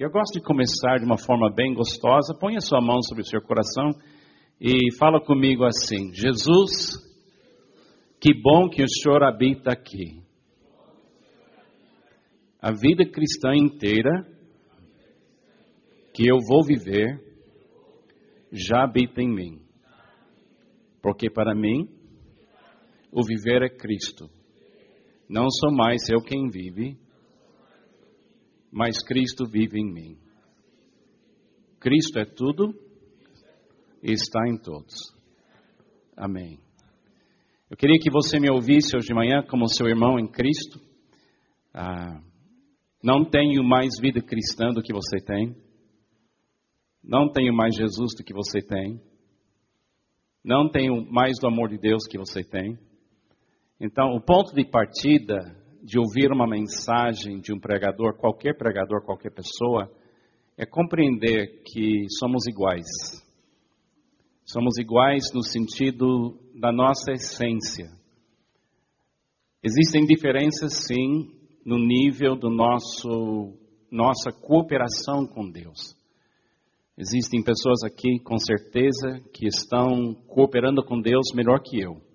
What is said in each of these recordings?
Eu gosto de começar de uma forma bem gostosa. Põe a sua mão sobre o seu coração e fala comigo assim: Jesus, que bom que o Senhor habita aqui. A vida cristã inteira que eu vou viver já habita em mim. Porque para mim, o viver é Cristo. Não sou mais eu quem vive, mas Cristo vive em mim. Cristo é tudo e está em todos. Amém. Eu queria que você me ouvisse hoje de manhã como seu irmão em Cristo. Ah, não tenho mais vida cristã do que você tem. Não tenho mais Jesus do que você tem. Não tenho mais do amor de Deus que você tem. Então, o ponto de partida de ouvir uma mensagem de um pregador, qualquer pregador, qualquer pessoa, é compreender que somos iguais. Somos iguais no sentido da nossa essência. Existem diferenças, sim, no nível do nosso nossa cooperação com Deus. Existem pessoas aqui, com certeza, que estão cooperando com Deus melhor que eu.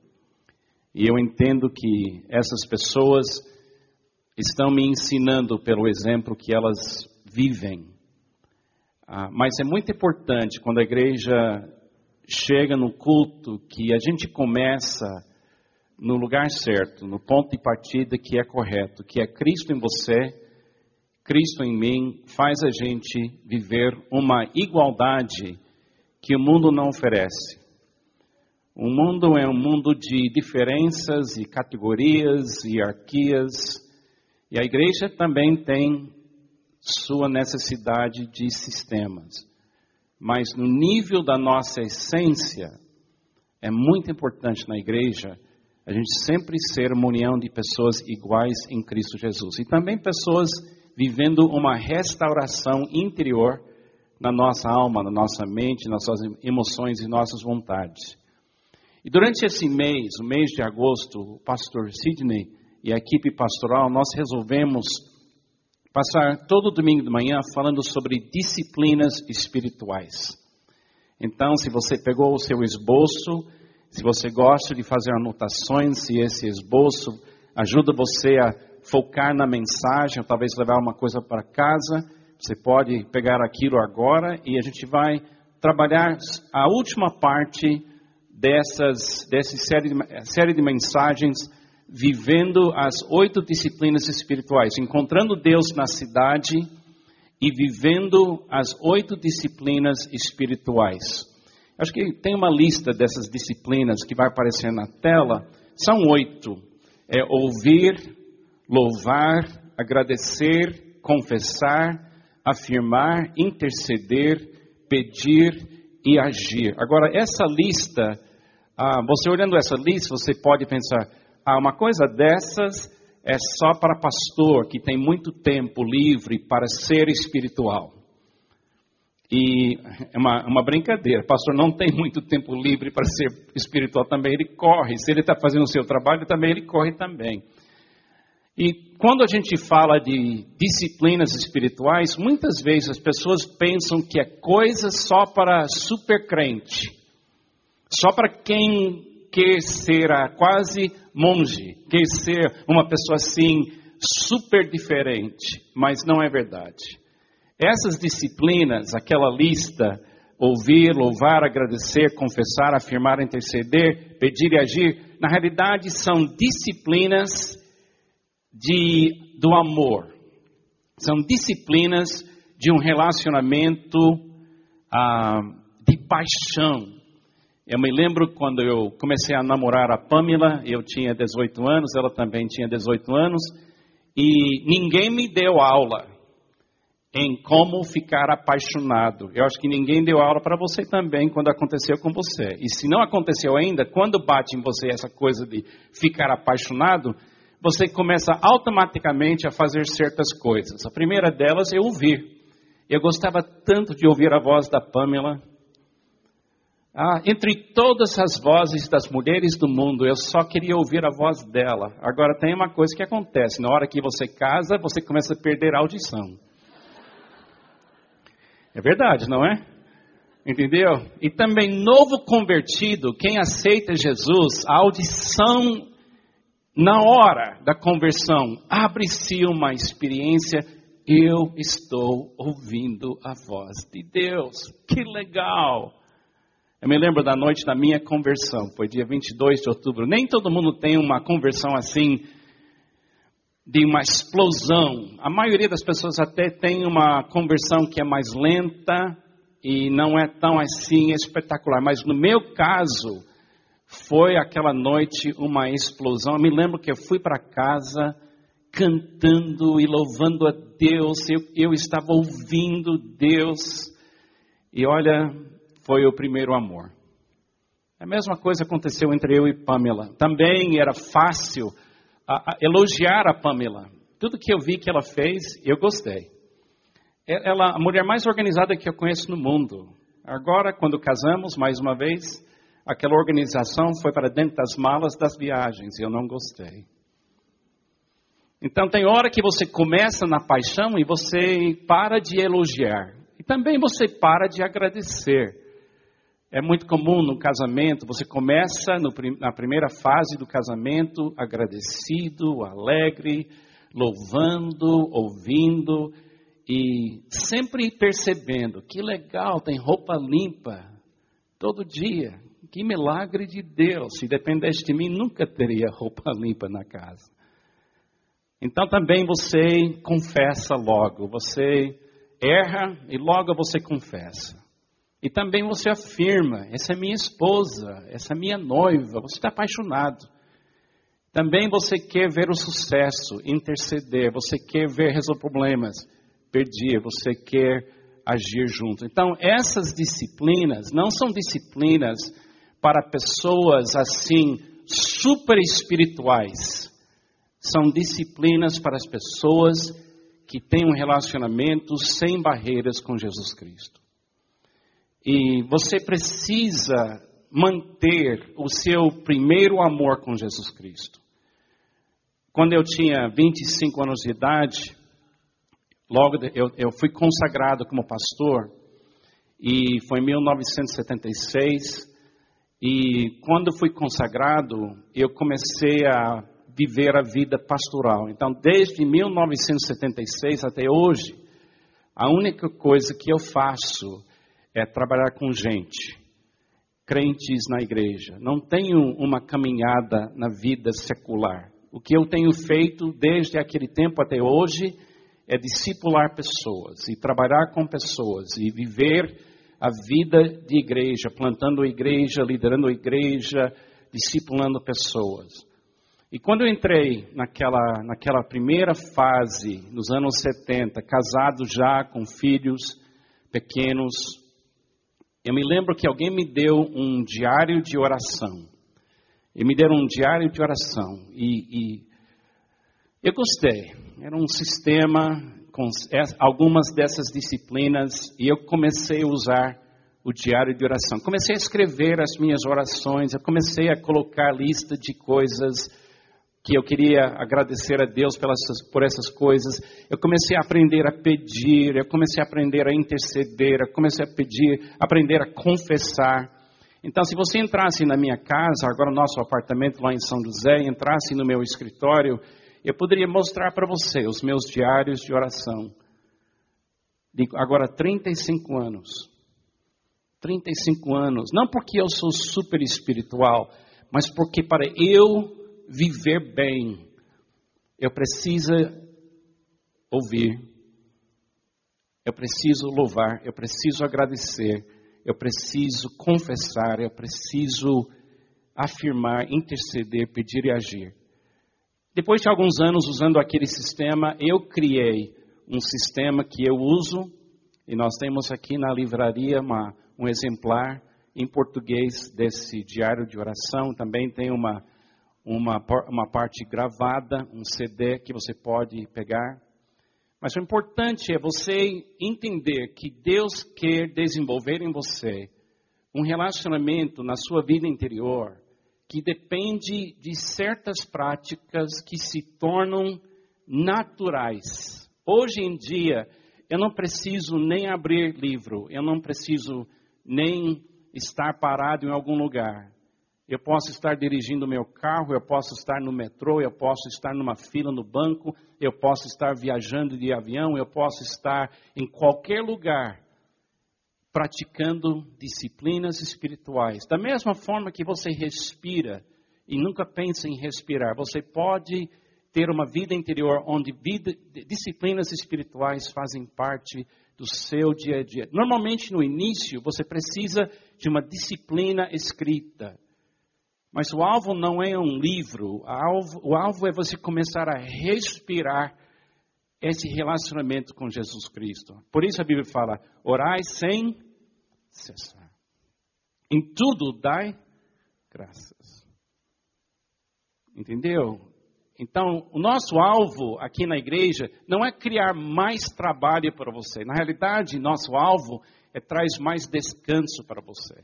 E eu entendo que essas pessoas estão me ensinando pelo exemplo que elas vivem. Ah, mas é muito importante quando a igreja chega no culto que a gente começa no lugar certo, no ponto de partida que é correto, que é Cristo em você Cristo em mim faz a gente viver uma igualdade que o mundo não oferece. O mundo é um mundo de diferenças e categorias, hierarquias, e a igreja também tem sua necessidade de sistemas. Mas no nível da nossa essência, é muito importante na igreja a gente sempre ser uma união de pessoas iguais em Cristo Jesus. E também pessoas vivendo uma restauração interior na nossa alma, na nossa mente, nas nossas emoções e nossas vontades. E durante esse mês, o mês de agosto, o pastor Sidney e a equipe pastoral, nós resolvemos passar todo domingo de manhã falando sobre disciplinas espirituais. Então, se você pegou o seu esboço, se você gosta de fazer anotações, se esse esboço ajuda você a focar na mensagem, ou talvez levar uma coisa para casa, você pode pegar aquilo agora e a gente vai trabalhar a última parte dessas, dessa série de, série de mensagens, vivendo as oito disciplinas espirituais, encontrando Deus na cidade e vivendo as oito disciplinas espirituais. Acho que tem uma lista dessas disciplinas que vai aparecer na tela. São oito. É ouvir, louvar, agradecer, confessar, afirmar, interceder, pedir e agir. Agora, essa lista, ah, você olhando essa lista, você pode pensar, ah, uma coisa dessas é só para pastor que tem muito tempo livre para ser espiritual. E é uma, uma brincadeira, pastor não tem muito tempo livre para ser espiritual também, ele corre. Se ele está fazendo o seu trabalho, também ele corre também. E quando a gente fala de disciplinas espirituais, muitas vezes as pessoas pensam que é coisa só para super crente, só para quem quer ser quase monge, quer ser uma pessoa assim super diferente, mas não é verdade. Essas disciplinas, aquela lista, ouvir, louvar, agradecer, confessar, afirmar, interceder, pedir e agir, na realidade são disciplinas de, do amor. São disciplinas de um relacionamento ah, de paixão. Eu me lembro quando eu comecei a namorar a Pamela, eu tinha 18 anos, ela também tinha 18 anos, e ninguém me deu aula em como ficar apaixonado. Eu acho que ninguém deu aula para você também quando aconteceu com você. E se não aconteceu ainda, quando bate em você essa coisa de ficar apaixonado, você começa automaticamente a fazer certas coisas. A primeira delas é ouvir. Eu gostava tanto de ouvir a voz da Pamela. Ah, entre todas as vozes das mulheres do mundo, eu só queria ouvir a voz dela. Agora tem uma coisa que acontece: na hora que você casa, você começa a perder a audição. É verdade, não é? Entendeu? E também novo convertido, quem aceita Jesus, a audição na hora da conversão abre-se uma experiência. Eu estou ouvindo a voz de Deus. Que legal! Eu me lembro da noite da minha conversão, foi dia 22 de outubro. Nem todo mundo tem uma conversão assim, de uma explosão. A maioria das pessoas até tem uma conversão que é mais lenta, e não é tão assim espetacular. Mas no meu caso, foi aquela noite uma explosão. Eu me lembro que eu fui para casa cantando e louvando a Deus, eu, eu estava ouvindo Deus, e olha, foi o primeiro amor. A mesma coisa aconteceu entre eu e Pamela. Também era fácil a, a elogiar a Pamela. Tudo que eu vi que ela fez, eu gostei. Ela a mulher mais organizada que eu conheço no mundo. Agora, quando casamos, mais uma vez, aquela organização foi para dentro das malas das viagens e eu não gostei. Então, tem hora que você começa na paixão e você para de elogiar. E também você para de agradecer. É muito comum no casamento, você começa no, na primeira fase do casamento agradecido, alegre, louvando, ouvindo, e sempre percebendo que legal, tem roupa limpa todo dia. Que milagre de Deus. Se dependesse de mim, nunca teria roupa limpa na casa. Então também você confessa logo. Você erra e logo você confessa. E também você afirma: essa é minha esposa, essa é minha noiva. Você está apaixonado. Também você quer ver o sucesso, interceder, você quer ver resolver problemas perdia, você quer agir junto. Então, essas disciplinas não são disciplinas para pessoas assim super espirituais. São disciplinas para as pessoas que têm um relacionamento sem barreiras com Jesus Cristo. E você precisa manter o seu primeiro amor com Jesus Cristo. Quando eu tinha 25 anos de idade, Logo, eu, eu fui consagrado como pastor e foi em 1976. E quando fui consagrado, eu comecei a viver a vida pastoral. Então, desde 1976 até hoje, a única coisa que eu faço é trabalhar com gente, crentes na igreja. Não tenho uma caminhada na vida secular. O que eu tenho feito desde aquele tempo até hoje é discipular pessoas e trabalhar com pessoas e viver a vida de igreja, plantando a igreja, liderando a igreja, discipulando pessoas. E quando eu entrei naquela, naquela primeira fase, nos anos 70, casado já com filhos pequenos, eu me lembro que alguém me deu um diário de oração. E me deram um diário de oração. E, e eu gostei era um sistema com algumas dessas disciplinas e eu comecei a usar o diário de oração. Comecei a escrever as minhas orações, eu comecei a colocar lista de coisas que eu queria agradecer a Deus pelas, por essas coisas. Eu comecei a aprender a pedir, eu comecei a aprender a interceder, eu comecei a pedir, aprender a confessar. Então, se você entrasse na minha casa, agora no nosso apartamento lá em São José, entrasse no meu escritório, eu poderia mostrar para você os meus diários de oração. Agora 35 anos. 35 anos. Não porque eu sou super espiritual, mas porque para eu viver bem, eu preciso ouvir, eu preciso louvar, eu preciso agradecer, eu preciso confessar, eu preciso afirmar, interceder, pedir e agir. Depois de alguns anos usando aquele sistema, eu criei um sistema que eu uso, e nós temos aqui na livraria uma, um exemplar em português desse diário de oração. Também tem uma, uma, uma parte gravada, um CD que você pode pegar. Mas o importante é você entender que Deus quer desenvolver em você um relacionamento na sua vida interior que depende de certas práticas que se tornam naturais. Hoje em dia, eu não preciso nem abrir livro, eu não preciso nem estar parado em algum lugar. Eu posso estar dirigindo meu carro, eu posso estar no metrô, eu posso estar numa fila no banco, eu posso estar viajando de avião, eu posso estar em qualquer lugar praticando disciplinas espirituais. Da mesma forma que você respira e nunca pensa em respirar, você pode ter uma vida interior onde vida, disciplinas espirituais fazem parte do seu dia a dia. Normalmente no início você precisa de uma disciplina escrita. Mas o alvo não é um livro, o alvo, o alvo é você começar a respirar esse relacionamento com Jesus Cristo. Por isso a Bíblia fala: orai sem cessar. Em tudo dai graças. Entendeu? Então, o nosso alvo aqui na igreja não é criar mais trabalho para você. Na realidade, nosso alvo é traz mais descanso para você.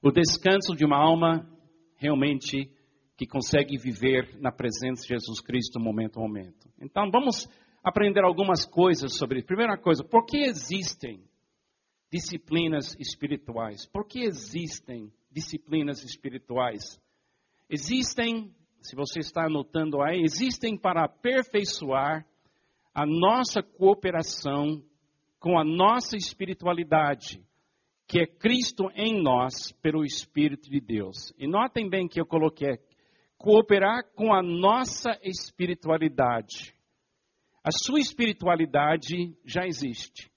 O descanso de uma alma realmente que consegue viver na presença de Jesus Cristo momento a momento. Então, vamos aprender algumas coisas sobre. Primeira coisa, por que existem disciplinas espirituais? Por que existem disciplinas espirituais? Existem, se você está anotando aí, existem para aperfeiçoar a nossa cooperação com a nossa espiritualidade que é Cristo em nós pelo Espírito de Deus. E notem bem que eu coloquei cooperar com a nossa espiritualidade. A sua espiritualidade já existe.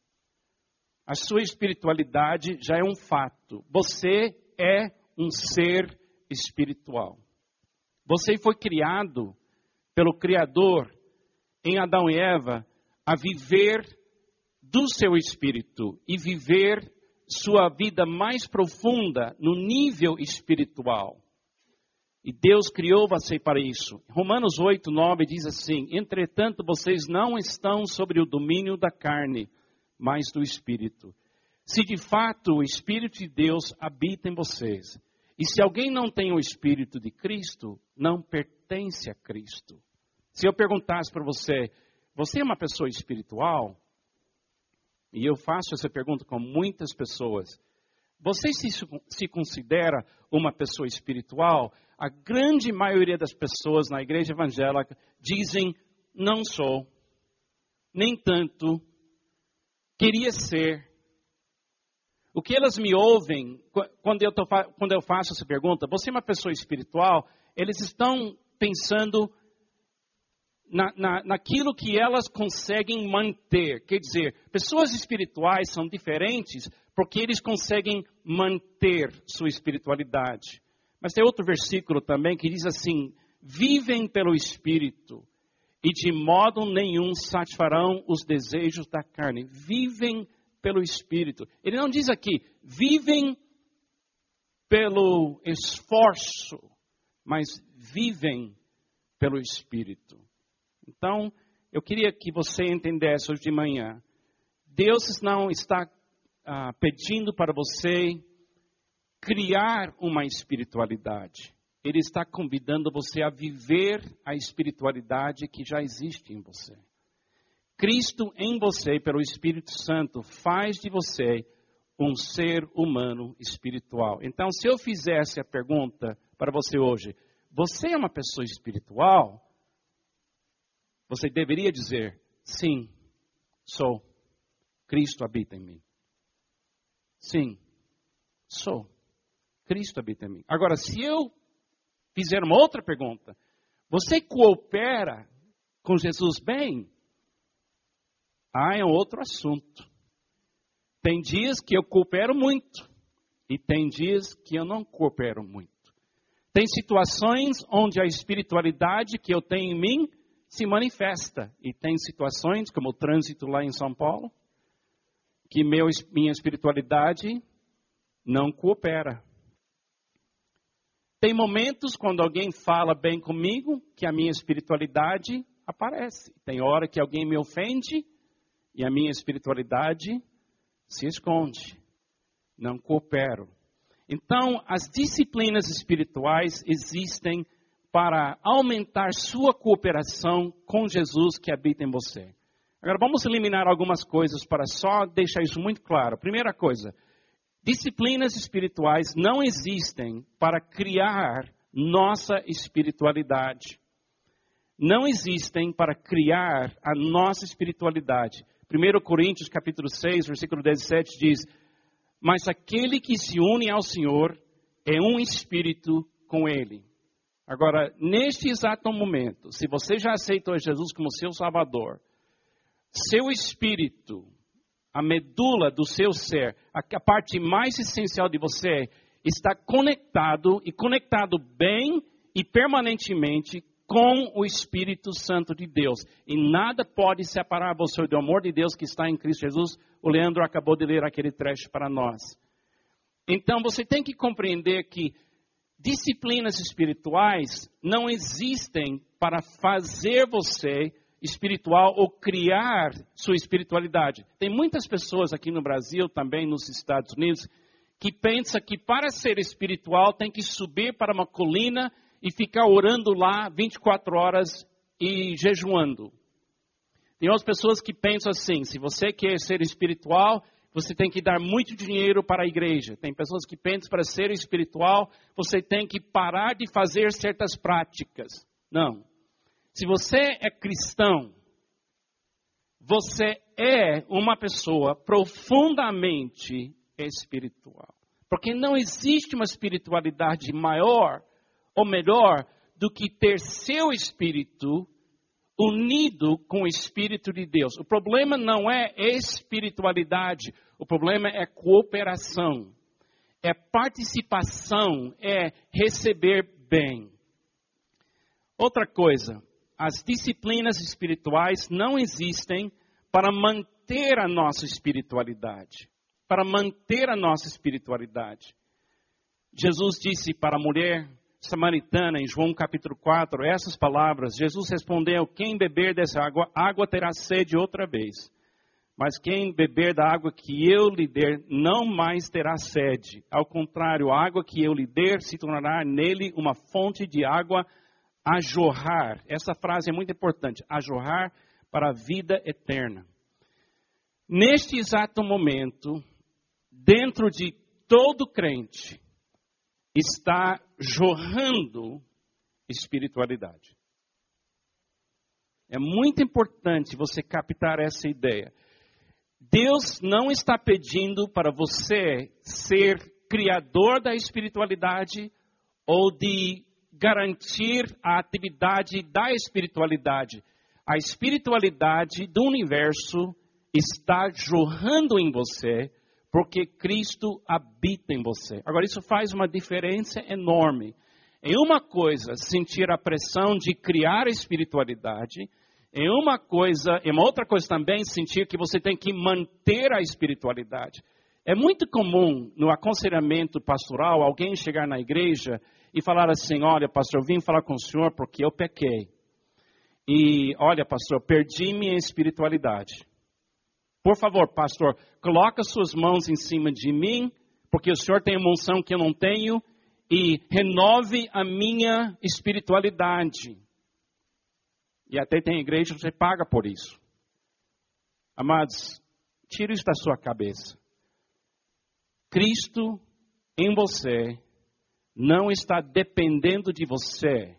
A sua espiritualidade já é um fato. Você é um ser espiritual. Você foi criado pelo Criador em Adão e Eva a viver do seu espírito e viver sua vida mais profunda no nível espiritual. E Deus criou você para isso. Romanos 8, 9 diz assim: Entretanto, vocês não estão sobre o domínio da carne, mas do Espírito. Se de fato o Espírito de Deus habita em vocês, e se alguém não tem o Espírito de Cristo, não pertence a Cristo. Se eu perguntasse para você, você é uma pessoa espiritual? E eu faço essa pergunta com muitas pessoas. Você se, se considera uma pessoa espiritual? A grande maioria das pessoas na igreja evangélica dizem: não sou, nem tanto, queria ser. O que elas me ouvem quando eu, tô, quando eu faço essa pergunta, você é uma pessoa espiritual? Eles estão pensando na, na, naquilo que elas conseguem manter. Quer dizer, pessoas espirituais são diferentes porque eles conseguem manter sua espiritualidade. Mas tem outro versículo também que diz assim: vivem pelo Espírito e de modo nenhum satisfarão os desejos da carne. Vivem pelo Espírito. Ele não diz aqui, vivem pelo esforço, mas vivem pelo Espírito. Então, eu queria que você entendesse hoje de manhã. Deus não está ah, pedindo para você criar uma espiritualidade. Ele está convidando você a viver a espiritualidade que já existe em você. Cristo em você, pelo Espírito Santo, faz de você um ser humano espiritual. Então, se eu fizesse a pergunta para você hoje, você é uma pessoa espiritual? Você deveria dizer: sim, sou. Cristo habita em mim. Sim, sou. Cristo habita em mim. Agora, se eu fizer uma outra pergunta, você coopera com Jesus bem? Ah, é um outro assunto. Tem dias que eu coopero muito e tem dias que eu não coopero muito. Tem situações onde a espiritualidade que eu tenho em mim se manifesta. E tem situações, como o trânsito lá em São Paulo, que meu, minha espiritualidade não coopera. Tem momentos quando alguém fala bem comigo que a minha espiritualidade aparece. Tem hora que alguém me ofende e a minha espiritualidade se esconde. Não coopero. Então, as disciplinas espirituais existem para aumentar sua cooperação com Jesus que habita em você. Agora vamos eliminar algumas coisas para só deixar isso muito claro. Primeira coisa, disciplinas espirituais não existem para criar nossa espiritualidade. Não existem para criar a nossa espiritualidade. 1 Coríntios capítulo 6, versículo 17 diz: "Mas aquele que se une ao Senhor é um espírito com ele." Agora, neste exato momento, se você já aceitou Jesus como seu Salvador, seu espírito, a medula do seu ser, a parte mais essencial de você, está conectado e conectado bem e permanentemente com o Espírito Santo de Deus. E nada pode separar você do amor de Deus que está em Cristo Jesus. O Leandro acabou de ler aquele trecho para nós. Então você tem que compreender que disciplinas espirituais não existem para fazer você espiritual ou criar sua espiritualidade. Tem muitas pessoas aqui no Brasil, também nos Estados Unidos, que pensam que para ser espiritual tem que subir para uma colina e ficar orando lá 24 horas e jejuando. Tem outras pessoas que pensam assim: se você quer ser espiritual, você tem que dar muito dinheiro para a igreja. Tem pessoas que pensam para ser espiritual, você tem que parar de fazer certas práticas. Não. Se você é cristão, você é uma pessoa profundamente espiritual. Porque não existe uma espiritualidade maior ou melhor do que ter seu espírito unido com o Espírito de Deus. O problema não é espiritualidade, o problema é cooperação, é participação, é receber bem. Outra coisa, as disciplinas espirituais não existem para manter a nossa espiritualidade. Para manter a nossa espiritualidade. Jesus disse para a mulher samaritana, em João capítulo 4, essas palavras, Jesus respondeu: Quem beber dessa água, água terá sede outra vez. Mas quem beber da água que eu lhe der, não mais terá sede. Ao contrário, a água que eu lhe der se tornará nele uma fonte de água a jorrar. Essa frase é muito importante: a jorrar para a vida eterna. Neste exato momento, dentro de todo crente, está jorrando espiritualidade. É muito importante você captar essa ideia. Deus não está pedindo para você ser criador da espiritualidade ou de garantir a atividade da espiritualidade. A espiritualidade do universo está jorrando em você porque Cristo habita em você. Agora, isso faz uma diferença enorme. Em uma coisa, sentir a pressão de criar espiritualidade, em uma coisa, em uma outra coisa também, sentir que você tem que manter a espiritualidade. É muito comum no aconselhamento pastoral alguém chegar na igreja e falar assim: Olha, pastor, eu vim falar com o senhor porque eu pequei. E, olha, pastor, perdi minha espiritualidade. Por favor, pastor, coloca suas mãos em cima de mim, porque o senhor tem uma unção que eu não tenho, e renove a minha espiritualidade. E até tem igreja que você paga por isso. Amados, tire isso da sua cabeça. Cristo em você não está dependendo de você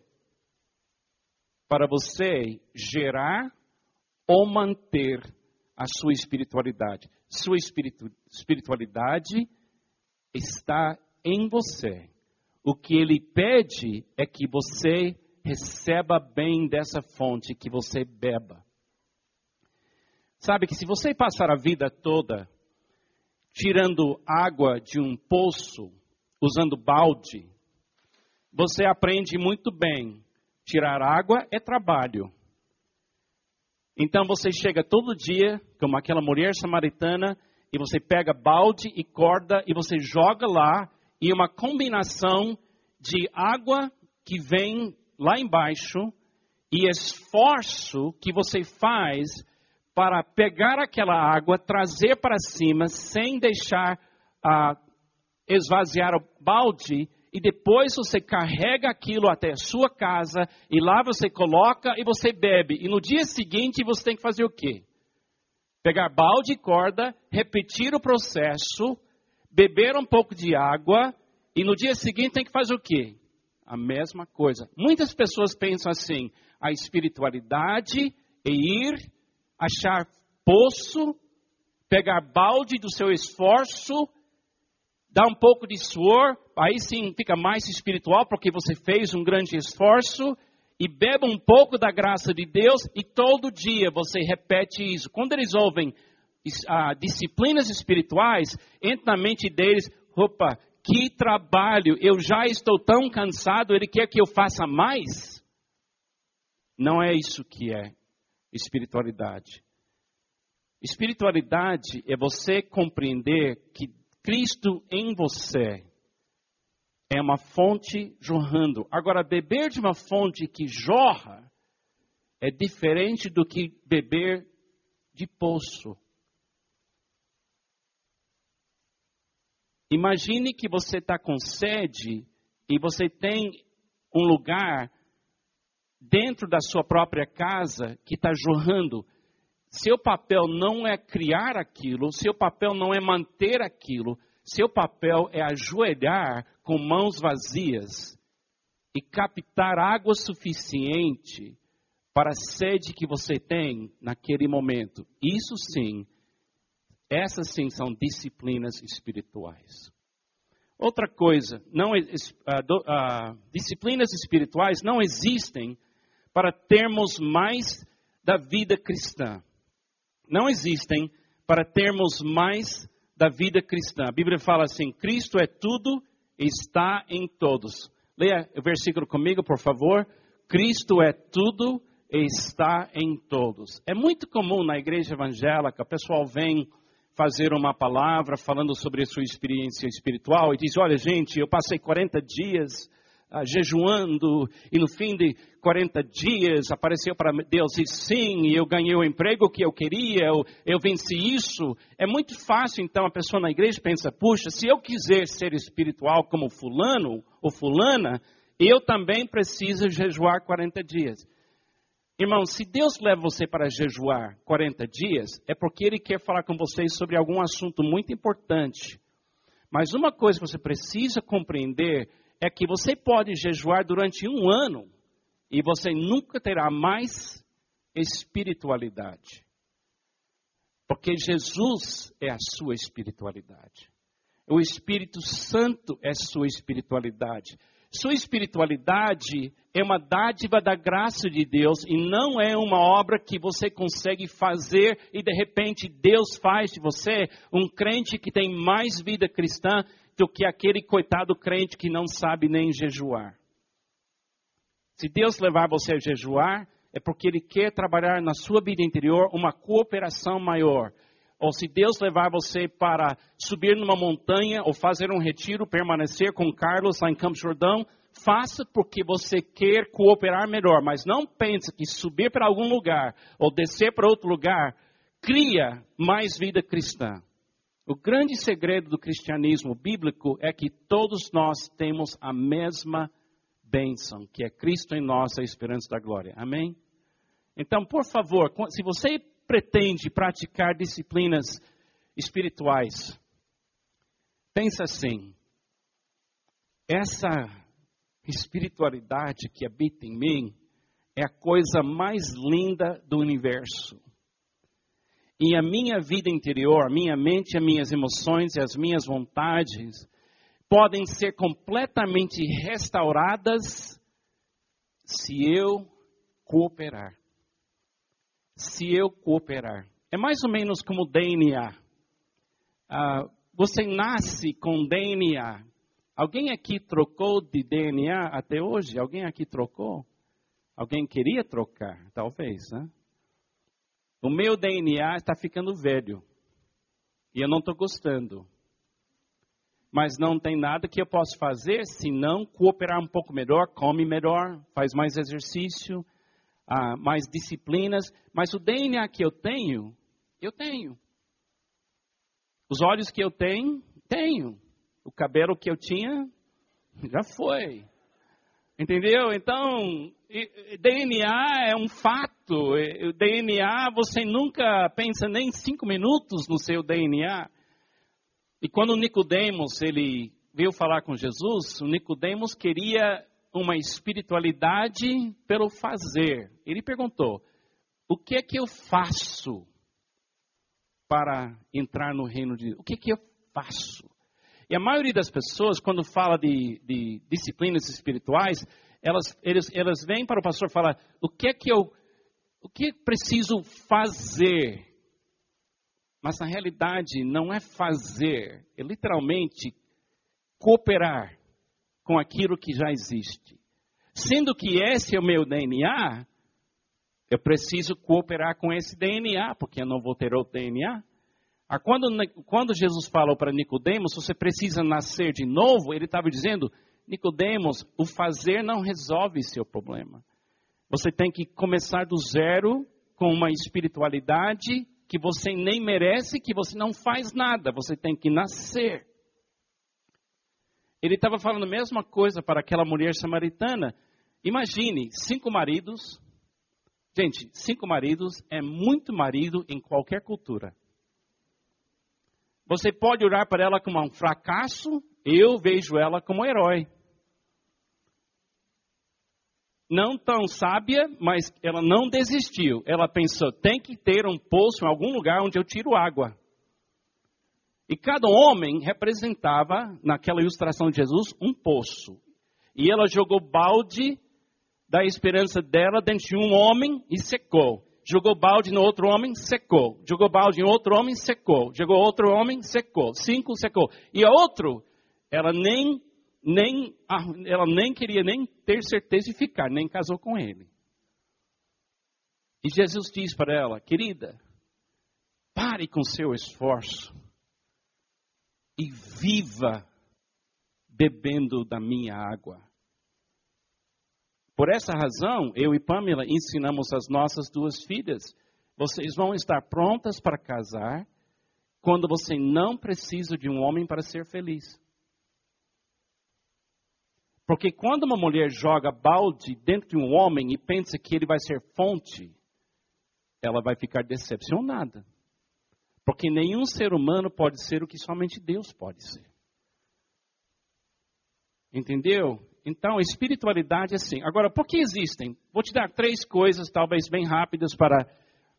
para você gerar ou manter a sua espiritualidade. Sua espiritu espiritualidade está em você. O que ele pede é que você receba bem dessa fonte, que você beba. Sabe que se você passar a vida toda tirando água de um poço, usando balde, você aprende muito bem. Tirar água é trabalho. Então você chega todo dia, como aquela mulher samaritana, e você pega balde e corda e você joga lá, e uma combinação de água que vem lá embaixo e esforço que você faz para pegar aquela água, trazer para cima, sem deixar uh, esvaziar o balde, e depois você carrega aquilo até a sua casa e lá você coloca e você bebe. E no dia seguinte você tem que fazer o quê? Pegar balde e corda, repetir o processo, beber um pouco de água e no dia seguinte tem que fazer o quê? A mesma coisa. Muitas pessoas pensam assim: a espiritualidade é ir, achar poço, pegar balde do seu esforço, dar um pouco de suor, aí sim fica mais espiritual porque você fez um grande esforço e beba um pouco da graça de Deus e todo dia você repete isso. Quando eles ouvem ah, disciplinas espirituais, entra na mente deles, opa, que trabalho, eu já estou tão cansado, ele quer que eu faça mais? Não é isso que é espiritualidade. Espiritualidade é você compreender que Cristo em você é uma fonte jorrando. Agora, beber de uma fonte que jorra é diferente do que beber de poço. Imagine que você está com sede e você tem um lugar dentro da sua própria casa que está jorrando. Seu papel não é criar aquilo, seu papel não é manter aquilo, seu papel é ajoelhar com mãos vazias e captar água suficiente para a sede que você tem naquele momento. Isso sim, essas sim são disciplinas espirituais. Outra coisa, não, uh, uh, disciplinas espirituais não existem para termos mais da vida cristã não existem para termos mais da vida cristã. A Bíblia fala assim: Cristo é tudo está em todos. Leia o versículo comigo, por favor. Cristo é tudo está em todos. É muito comum na igreja evangélica, o pessoal vem fazer uma palavra falando sobre a sua experiência espiritual e diz: Olha, gente, eu passei 40 dias ah, jejuando, e no fim de 40 dias apareceu para Deus e sim, eu ganhei o emprego que eu queria, eu, eu venci isso. É muito fácil então a pessoa na igreja pensa: puxa, se eu quiser ser espiritual como Fulano ou Fulana, eu também preciso jejuar 40 dias. Irmão, se Deus leva você para jejuar 40 dias, é porque Ele quer falar com vocês sobre algum assunto muito importante. Mas uma coisa que você precisa compreender é que você pode jejuar durante um ano e você nunca terá mais espiritualidade. Porque Jesus é a sua espiritualidade. O Espírito Santo é sua espiritualidade. Sua espiritualidade é uma dádiva da graça de Deus e não é uma obra que você consegue fazer e de repente Deus faz de você um crente que tem mais vida cristã do que aquele coitado crente que não sabe nem jejuar. Se Deus levar você a jejuar, é porque Ele quer trabalhar na sua vida interior uma cooperação maior. Ou se Deus levar você para subir numa montanha ou fazer um retiro, permanecer com Carlos lá em Campos Jordão, faça porque você quer cooperar melhor, mas não pense que subir para algum lugar ou descer para outro lugar cria mais vida cristã. O grande segredo do cristianismo bíblico é que todos nós temos a mesma bênção, que é Cristo em nós, a esperança da glória. Amém? Então, por favor, se você pretende praticar disciplinas espirituais, pensa assim: essa espiritualidade que habita em mim é a coisa mais linda do universo. E a minha vida interior, a minha mente, as minhas emoções e as minhas vontades podem ser completamente restauradas se eu cooperar. Se eu cooperar. É mais ou menos como DNA. Ah, você nasce com DNA. Alguém aqui trocou de DNA até hoje? Alguém aqui trocou? Alguém queria trocar? Talvez, né? O meu DNA está ficando velho. E eu não estou gostando. Mas não tem nada que eu possa fazer se não cooperar um pouco melhor, come melhor, faz mais exercício, ah, mais disciplinas. Mas o DNA que eu tenho, eu tenho. Os olhos que eu tenho, tenho. O cabelo que eu tinha, já foi. Entendeu? Então, DNA é um fato. O DNA, você nunca pensa nem cinco minutos no seu DNA. E quando Nicodemos ele veio falar com Jesus, o Nicodemos queria uma espiritualidade pelo fazer. Ele perguntou: o que é que eu faço para entrar no reino de Deus? O que é que eu faço? E a maioria das pessoas, quando fala de, de disciplinas espirituais, elas, eles, elas vêm para o pastor falar: o que é que eu, o que preciso fazer? Mas na realidade não é fazer, é literalmente cooperar com aquilo que já existe. Sendo que esse é o meu DNA, eu preciso cooperar com esse DNA, porque eu não vou ter outro DNA. Ah, quando, quando Jesus falou para Nicodemos, você precisa nascer de novo, ele estava dizendo, Nicodemos, o fazer não resolve seu problema. Você tem que começar do zero com uma espiritualidade que você nem merece, que você não faz nada, você tem que nascer. Ele estava falando a mesma coisa para aquela mulher samaritana. Imagine, cinco maridos. Gente, cinco maridos é muito marido em qualquer cultura. Você pode olhar para ela como um fracasso, eu vejo ela como um herói. Não tão sábia, mas ela não desistiu. Ela pensou: tem que ter um poço em algum lugar onde eu tiro água. E cada homem representava, naquela ilustração de Jesus, um poço. E ela jogou balde da esperança dela dentro de um homem e secou. Jogou balde no outro homem, secou. Jogou balde em outro homem, secou. Jogou outro homem, secou. Cinco, secou. E a outro, ela nem, nem, ela nem queria nem ter certeza de ficar, nem casou com ele. E Jesus diz para ela, querida, pare com seu esforço e viva bebendo da minha água. Por essa razão, eu e Pamela ensinamos as nossas duas filhas. Vocês vão estar prontas para casar quando você não precisa de um homem para ser feliz. Porque quando uma mulher joga balde dentro de um homem e pensa que ele vai ser fonte, ela vai ficar decepcionada. Porque nenhum ser humano pode ser o que somente Deus pode ser. Entendeu? Então, espiritualidade é assim. Agora, por que existem? Vou te dar três coisas, talvez bem rápidas, para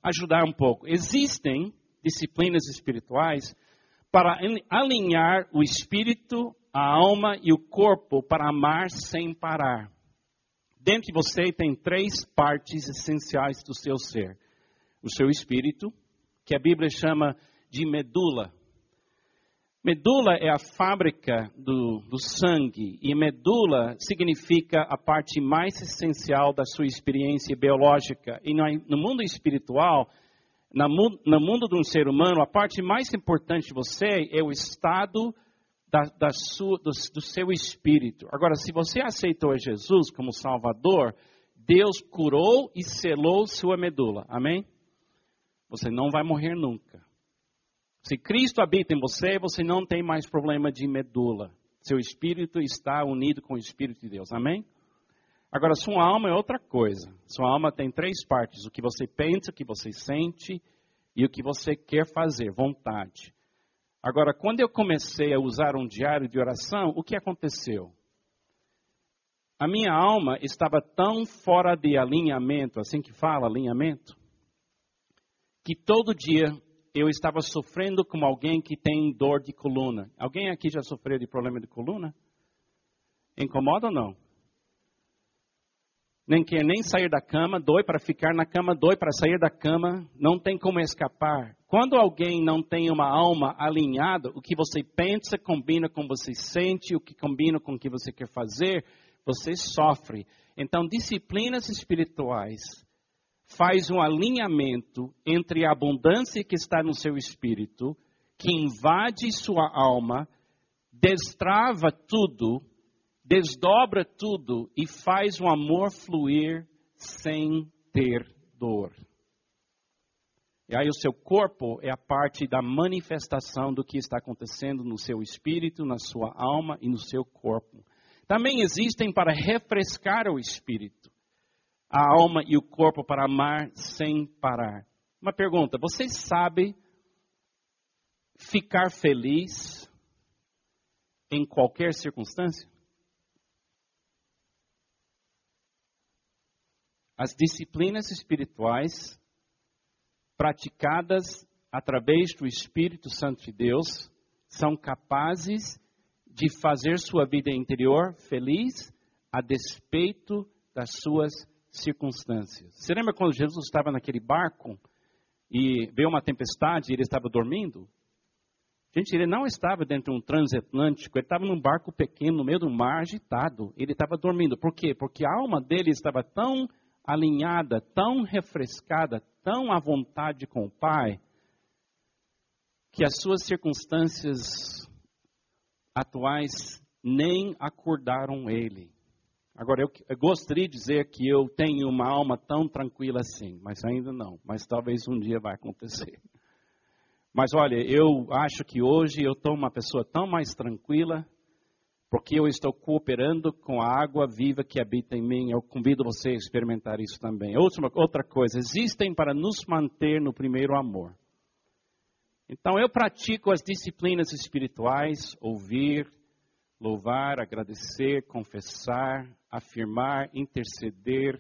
ajudar um pouco. Existem disciplinas espirituais para alinhar o espírito, a alma e o corpo para amar sem parar. Dentro de você tem três partes essenciais do seu ser: o seu espírito, que a Bíblia chama de medula. Medula é a fábrica do, do, sangue, e medula significa a parte mais essencial da sua experiência biológica. E no, mundo espiritual, no, no mundo de um ser humano, a parte mais importante de você é o estado da, da sua, do, do seu espírito. Agora, se você aceitou Jesus como Salvador, Deus curou e selou sua medula. Amém? Você não vai morrer nunca. Se Cristo habita em você, você não tem mais problema de medula. Seu espírito está unido com o Espírito de Deus. Amém? Agora, sua alma é outra coisa. Sua alma tem três partes: o que você pensa, o que você sente e o que você quer fazer, vontade. Agora, quando eu comecei a usar um diário de oração, o que aconteceu? A minha alma estava tão fora de alinhamento, assim que fala, alinhamento, que todo dia eu estava sofrendo como alguém que tem dor de coluna. Alguém aqui já sofreu de problema de coluna? Incomoda ou não? Nem quer nem sair da cama, dói para ficar na cama, dói para sair da cama, não tem como escapar. Quando alguém não tem uma alma alinhada, o que você pensa combina com o que você sente, o que combina com o que você quer fazer, você sofre. Então, disciplinas espirituais faz um alinhamento entre a abundância que está no seu espírito, que invade sua alma, destrava tudo, desdobra tudo e faz o amor fluir sem ter dor. E aí o seu corpo é a parte da manifestação do que está acontecendo no seu espírito, na sua alma e no seu corpo. Também existem para refrescar o espírito a alma e o corpo para amar sem parar. Uma pergunta: você sabe ficar feliz em qualquer circunstância? As disciplinas espirituais praticadas através do Espírito Santo de Deus são capazes de fazer sua vida interior feliz a despeito das suas circunstâncias. Você lembra quando Jesus estava naquele barco e veio uma tempestade e ele estava dormindo? Gente, ele não estava dentro de um transatlântico, ele estava num barco pequeno, no meio do mar, agitado. Ele estava dormindo. Por quê? Porque a alma dele estava tão alinhada, tão refrescada, tão à vontade com o Pai, que as suas circunstâncias atuais nem acordaram ele. Agora, eu, eu, gostaria de dizer que eu tenho uma alma tão tranquila assim, mas ainda não. Mas talvez um dia vai acontecer. Mas olha, eu acho que hoje eu estou uma pessoa tão mais tranquila, porque eu estou cooperando com a água viva que habita em mim. Eu convido você a experimentar isso também. Outra, outra coisa, existem para nos manter no primeiro amor. Então eu pratico as disciplinas espirituais, ouvir, louvar, agradecer, confessar, afirmar, interceder,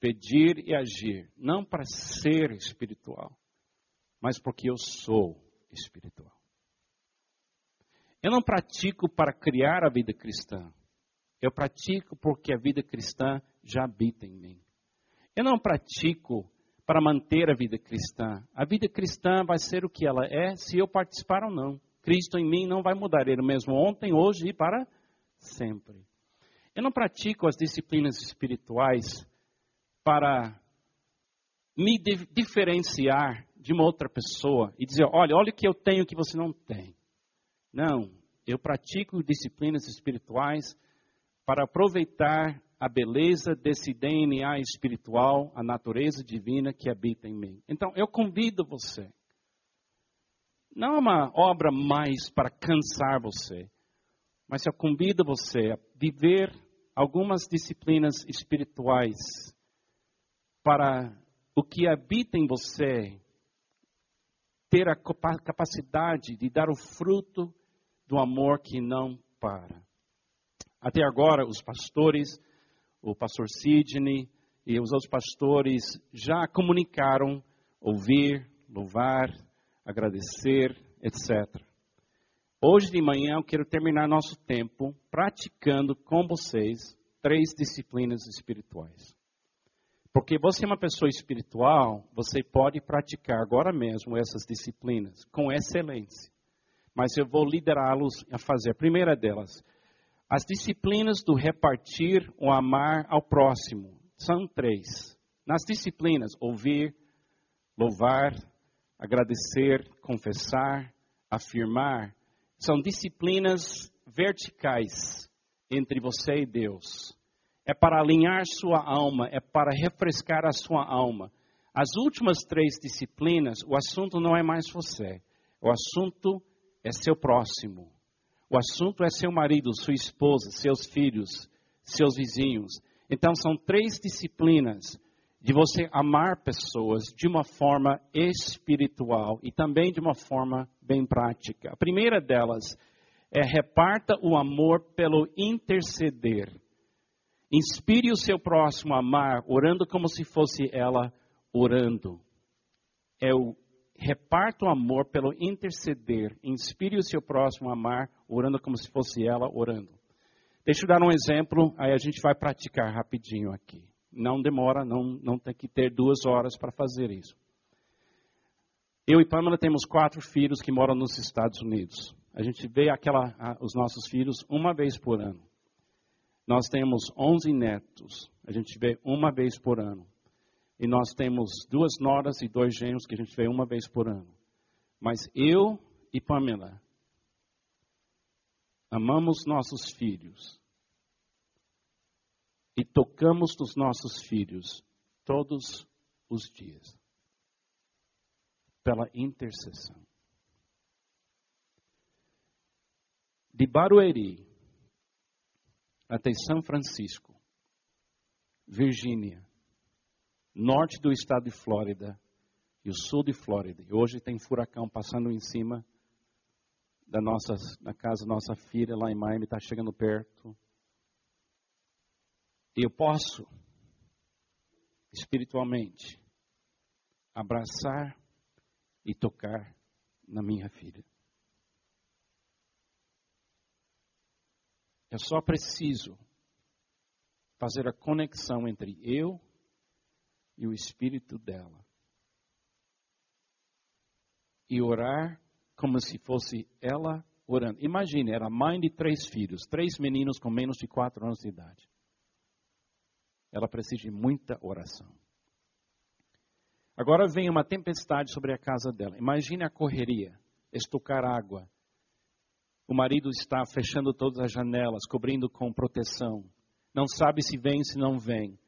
pedir e agir, não para ser espiritual, mas porque eu sou espiritual. Eu não pratico para criar a vida cristã. Eu pratico porque a vida cristã já habita em mim. Eu não pratico para manter a vida cristã. A vida cristã vai ser o que ela é se eu participar ou não. Cristo em mim não vai mudar, ele mesmo ontem, hoje e para sempre. Eu não pratico as disciplinas espirituais para me diferenciar de uma outra pessoa e dizer, olha, olha o que eu tenho que você não tem. Não, eu pratico disciplinas espirituais para aproveitar a beleza desse DNA espiritual, a natureza divina que habita em mim. Então, eu convido você não é uma obra mais para cansar você, mas eu convido você a viver algumas disciplinas espirituais para o que habita em você ter a capacidade de dar o fruto do amor que não para. Até agora, os pastores, o pastor Sidney e os outros pastores já comunicaram ouvir, louvar, agradecer, etc. Hoje de manhã eu quero terminar nosso tempo praticando com vocês três disciplinas espirituais. Porque você é uma pessoa espiritual, você pode praticar agora mesmo essas disciplinas com excelência. Mas eu vou liderá-los a fazer. A primeira delas, as disciplinas do repartir ou amar ao próximo. São três. Nas disciplinas, ouvir, louvar, agradecer, confessar, afirmar, são disciplinas verticais entre você e Deus. É para alinhar sua alma, é para refrescar a sua alma. As últimas três disciplinas, o assunto não é mais você. O assunto é seu próximo. O assunto é seu marido, sua esposa, seus filhos, seus vizinhos. Então, são três disciplinas de você amar pessoas de uma forma espiritual e também de uma forma bem prática. A primeira delas é reparta o amor pelo interceder. Inspire o seu próximo a amar, orando como se fosse ela orando. É o reparta o amor pelo interceder. Inspire o seu próximo a amar, orando como se fosse ela orando. Deixa eu dar um exemplo, aí a gente vai praticar rapidinho aqui. Não demora, não, não tem que ter duas horas para fazer isso. Eu e Pamela temos quatro filhos que moram nos Estados Unidos. A gente vê aquela, os nossos filhos uma vez por ano. Nós temos 11 netos. A gente vê uma vez por ano. E nós temos duas noras e dois gêmeos que a gente vê uma vez por ano. Mas eu e Pamela amamos nossos filhos e tocamos nos nossos filhos todos os dias pela intercessão. De Barueri até São Francisco, Virgínia, norte do estado de Flórida e o sul de Flórida. E hoje tem furacão passando em cima da nossa, da casa da nossa filha lá em Miami, está chegando perto. Eu posso, espiritualmente, abraçar e tocar na minha filha. Eu só preciso fazer a conexão entre eu e o espírito dela. E orar como se fosse ela orando. Imagine, era mãe de três filhos, três meninos com menos de quatro anos de idade. Ela precisa de muita oração. Agora vem uma tempestade sobre a casa dela. Imagine a correria, estocar água, o marido está fechando todas as janelas, cobrindo com proteção. Não sabe se vem, se não vem.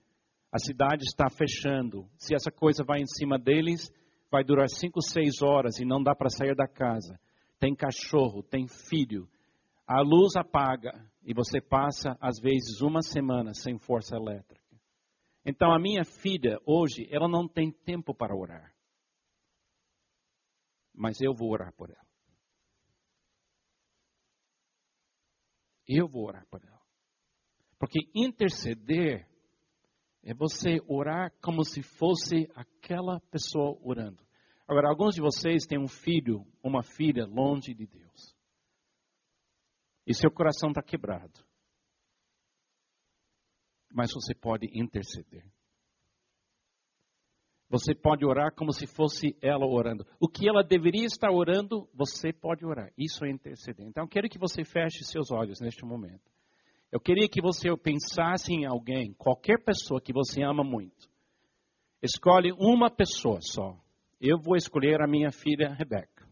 A cidade está fechando. Se essa coisa vai em cima deles, vai durar cinco, seis horas e não dá para sair da casa. Tem cachorro, tem filho. A luz apaga e você passa, às vezes, uma semana sem força elétrica. Então, a minha filha, hoje, ela não tem tempo para orar. Mas eu vou orar por ela. Eu vou orar por ela. Porque interceder é você orar como se fosse aquela pessoa orando. Agora, alguns de vocês têm um filho, uma filha longe de Deus. E seu coração está quebrado. Mas você pode interceder. Você pode orar como se fosse ela orando. O que ela deveria estar orando, você pode orar. Isso é interceder. Então, eu quero que você feche seus olhos neste momento. Eu queria que você pensasse em alguém, qualquer pessoa que você ama muito. Escolhe uma pessoa só. Eu vou escolher a minha filha Rebeca.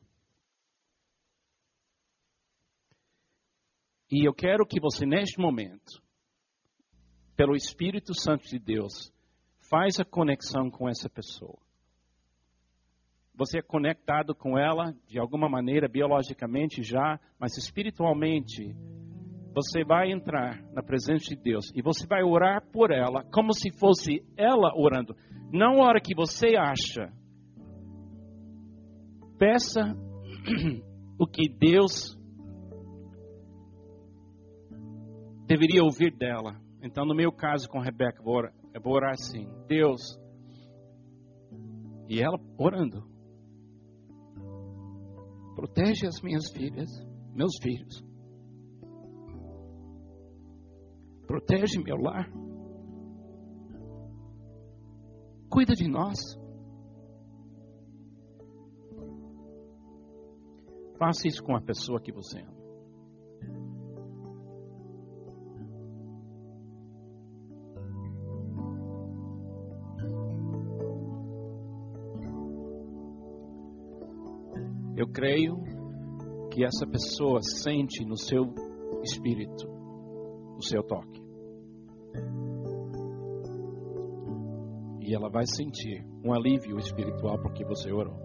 E eu quero que você, neste momento, pelo Espírito Santo de Deus, faz a conexão com essa pessoa. Você é conectado com ela de alguma maneira, biologicamente já, mas espiritualmente, você vai entrar na presença de Deus e você vai orar por ela como se fosse ela orando. Não a hora que você acha. Peça o que Deus deveria ouvir dela. Então, no meu caso com Rebeca, vou orar, eu vou orar assim: Deus. E ela orando. Protege as minhas filhas, meus filhos. Protege meu lar. Cuida de nós. Faça isso com a pessoa que você ama. Creio que essa pessoa sente no seu espírito o seu toque. E ela vai sentir um alívio espiritual porque você orou.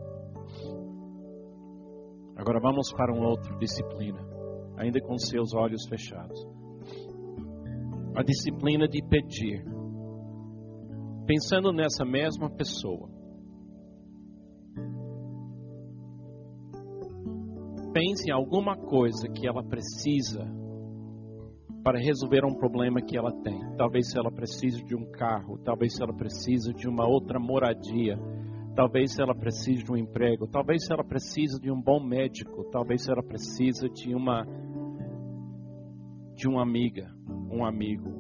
Agora vamos para uma outra disciplina, ainda com seus olhos fechados. A disciplina de pedir. Pensando nessa mesma pessoa, pense em alguma coisa que ela precisa para resolver um problema que ela tem. Talvez ela precise de um carro, talvez ela precise de uma outra moradia, talvez ela precise de um emprego, talvez ela precise de um bom médico, talvez ela precise de uma de uma amiga, um amigo.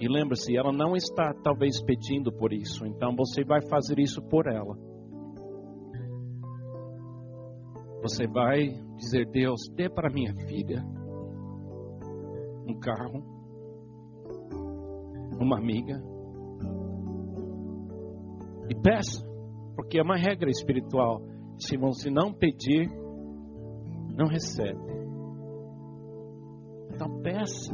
E lembre-se, ela não está talvez pedindo por isso, então você vai fazer isso por ela. Você vai dizer: Deus, dê para minha filha um carro, uma amiga. E peça, porque é uma regra espiritual. Se você não pedir, não recebe. Então peça.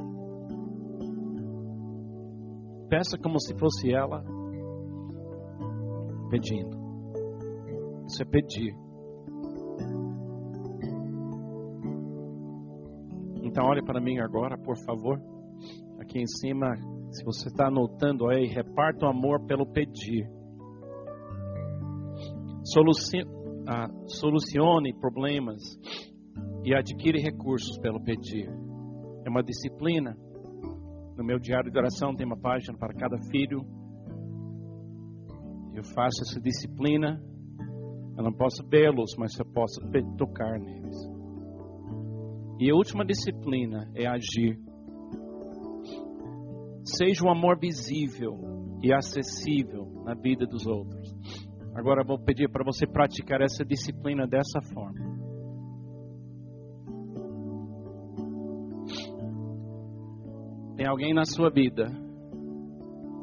Peça como se fosse ela pedindo. Isso é pedir. Então olhe para mim agora, por favor. Aqui em cima, Se você está anotando aí, reparta o amor pelo pedir. Ah, solucione problemas e adquire recursos pelo pedir. É uma disciplina. No meu diário de oração tem uma página para cada filho. Eu faço essa disciplina. Eu não posso vê-los, mas eu posso tocar neles. E a última disciplina é agir. Seja o amor visível e acessível na vida dos outros. Agora vou pedir para você praticar essa disciplina dessa forma. Tem alguém na sua vida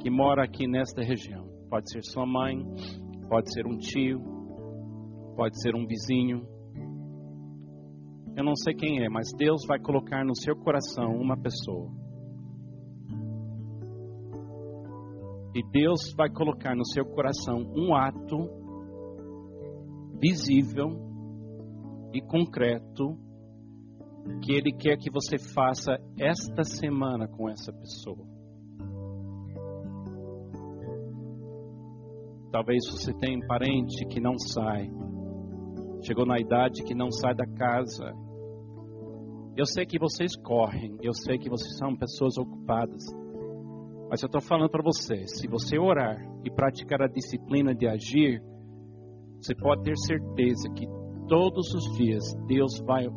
que mora aqui nesta região. Pode ser sua mãe, pode ser um tio, pode ser um vizinho. Eu não sei quem é, mas Deus vai colocar no seu coração uma pessoa E Deus vai colocar no seu coração um ato visível e concreto que Ele quer que você faça esta semana com essa pessoa. Talvez você tenha um parente que não sai, chegou na idade que não sai da casa. Eu sei que vocês correm, eu sei que vocês são pessoas ocupadas. Mas eu estou falando para você: se você orar e praticar a disciplina de agir, você pode ter certeza que todos os dias Deus vai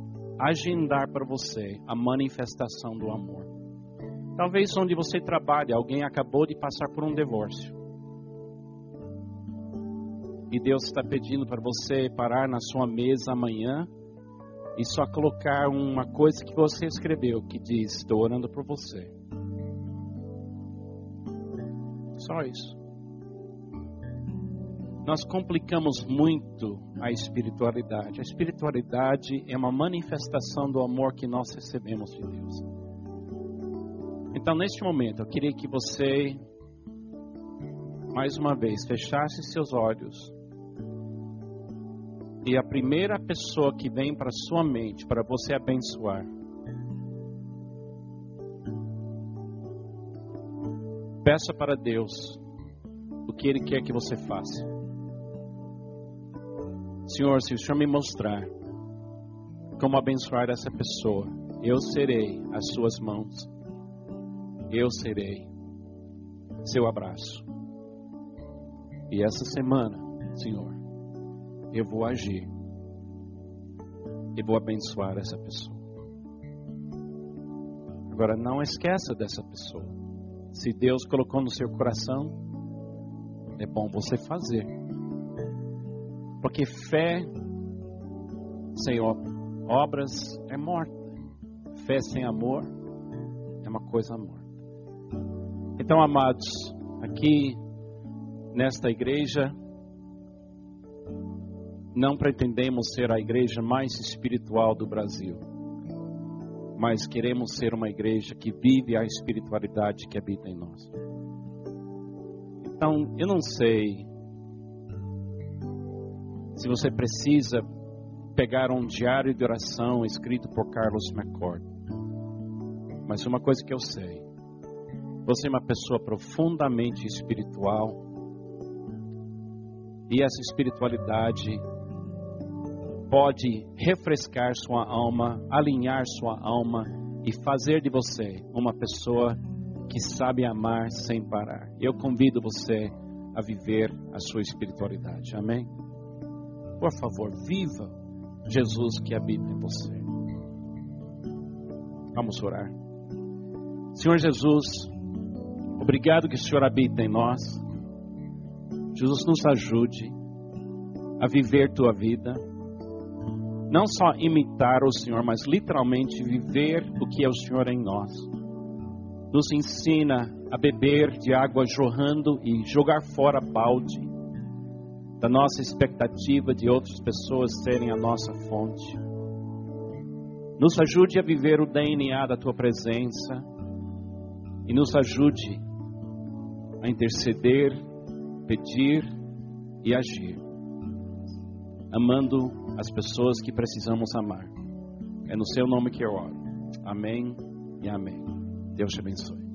agendar para você a manifestação do amor. Talvez onde você trabalha, alguém acabou de passar por um divórcio. E Deus está pedindo para você parar na sua mesa amanhã e só colocar uma coisa que você escreveu que diz: Estou orando por você. Só isso. Nós complicamos muito a espiritualidade. A espiritualidade é uma manifestação do amor que nós recebemos de Deus. Então, neste momento, eu queria que você, mais uma vez, fechasse seus olhos. E a primeira pessoa que vem para sua mente para você abençoar Peça para Deus o que Ele quer que você faça. Senhor, se o Senhor me mostrar como abençoar essa pessoa, eu serei as suas mãos, eu serei seu abraço. E essa semana, Senhor, eu vou agir e vou abençoar essa pessoa. Agora, não esqueça dessa pessoa. Se Deus colocou no seu coração, é bom você fazer. Porque fé sem obras é morta. Fé sem amor é uma coisa morta. Então, amados, aqui nesta igreja, não pretendemos ser a igreja mais espiritual do Brasil mas queremos ser uma igreja que vive a espiritualidade que habita em nós. Então, eu não sei se você precisa pegar um diário de oração escrito por Carlos McCord. Mas uma coisa que eu sei, você é uma pessoa profundamente espiritual e essa espiritualidade pode refrescar sua alma, alinhar sua alma e fazer de você uma pessoa que sabe amar sem parar. Eu convido você a viver a sua espiritualidade. Amém? Por favor, viva Jesus que habita em você. Vamos orar. Senhor Jesus, obrigado que o Senhor habita em nós. Jesus nos ajude a viver tua vida não só imitar o Senhor, mas literalmente viver o que é o Senhor em nós. Nos ensina a beber de água jorrando e jogar fora balde da nossa expectativa de outras pessoas serem a nossa fonte. Nos ajude a viver o DNA da tua presença e nos ajude a interceder, pedir e agir, amando as pessoas que precisamos amar. É no seu nome que eu oro. Amém e amém. Deus te abençoe.